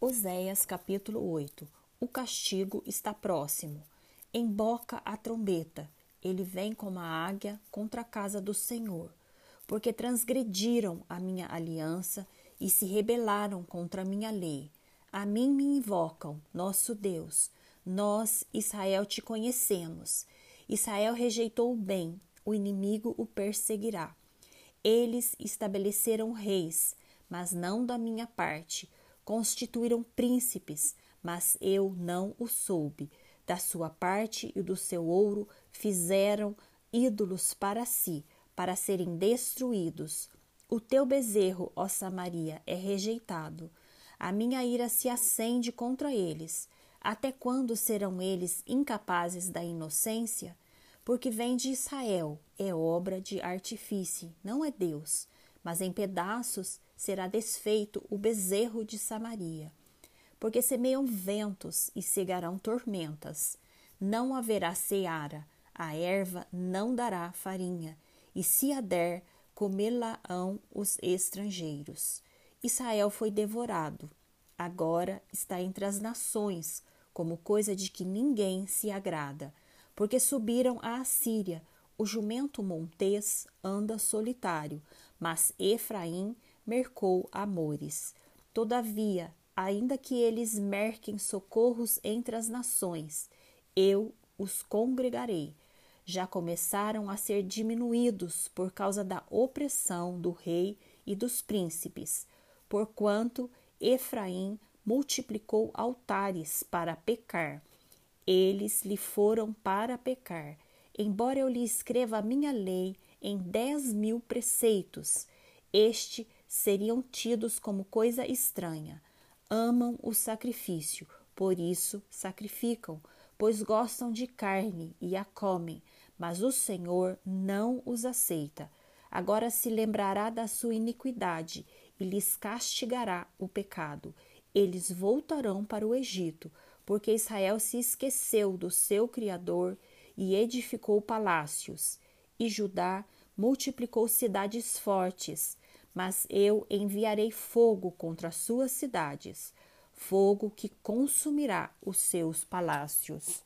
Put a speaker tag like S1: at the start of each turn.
S1: Oséias capítulo 8 O castigo está próximo. Emboca a trombeta. Ele vem como a águia contra a casa do Senhor, porque transgrediram a minha aliança e se rebelaram contra a minha lei. A mim me invocam, nosso Deus. Nós, Israel, te conhecemos. Israel rejeitou o bem, o inimigo o perseguirá. Eles estabeleceram reis, mas não da minha parte constituíram príncipes, mas eu não o soube. Da sua parte e do seu ouro fizeram ídolos para si, para serem destruídos. O teu bezerro, ó Samaria, é rejeitado. A minha ira se acende contra eles. Até quando serão eles incapazes da inocência? Porque vem de Israel, é obra de artifício, não é Deus mas em pedaços será desfeito o bezerro de Samaria. Porque semeiam ventos e cegarão tormentas. Não haverá seara, a erva não dará farinha, e se a der, comê-la-ão os estrangeiros. Israel foi devorado, agora está entre as nações, como coisa de que ninguém se agrada, porque subiram a Assíria, o jumento montês anda solitário, mas Efraim mercou amores. Todavia, ainda que eles merquem socorros entre as nações, eu os congregarei. Já começaram a ser diminuídos por causa da opressão do rei e dos príncipes, porquanto Efraim multiplicou altares para pecar. Eles lhe foram para pecar embora eu lhe escreva a minha lei em dez mil preceitos, este seriam tidos como coisa estranha. Amam o sacrifício, por isso sacrificam, pois gostam de carne e a comem, mas o Senhor não os aceita. Agora se lembrará da sua iniquidade e lhes castigará o pecado. Eles voltarão para o Egito, porque Israel se esqueceu do seu Criador e edificou palácios, e Judá multiplicou cidades fortes, mas eu enviarei fogo contra as suas cidades, fogo que consumirá os seus palácios.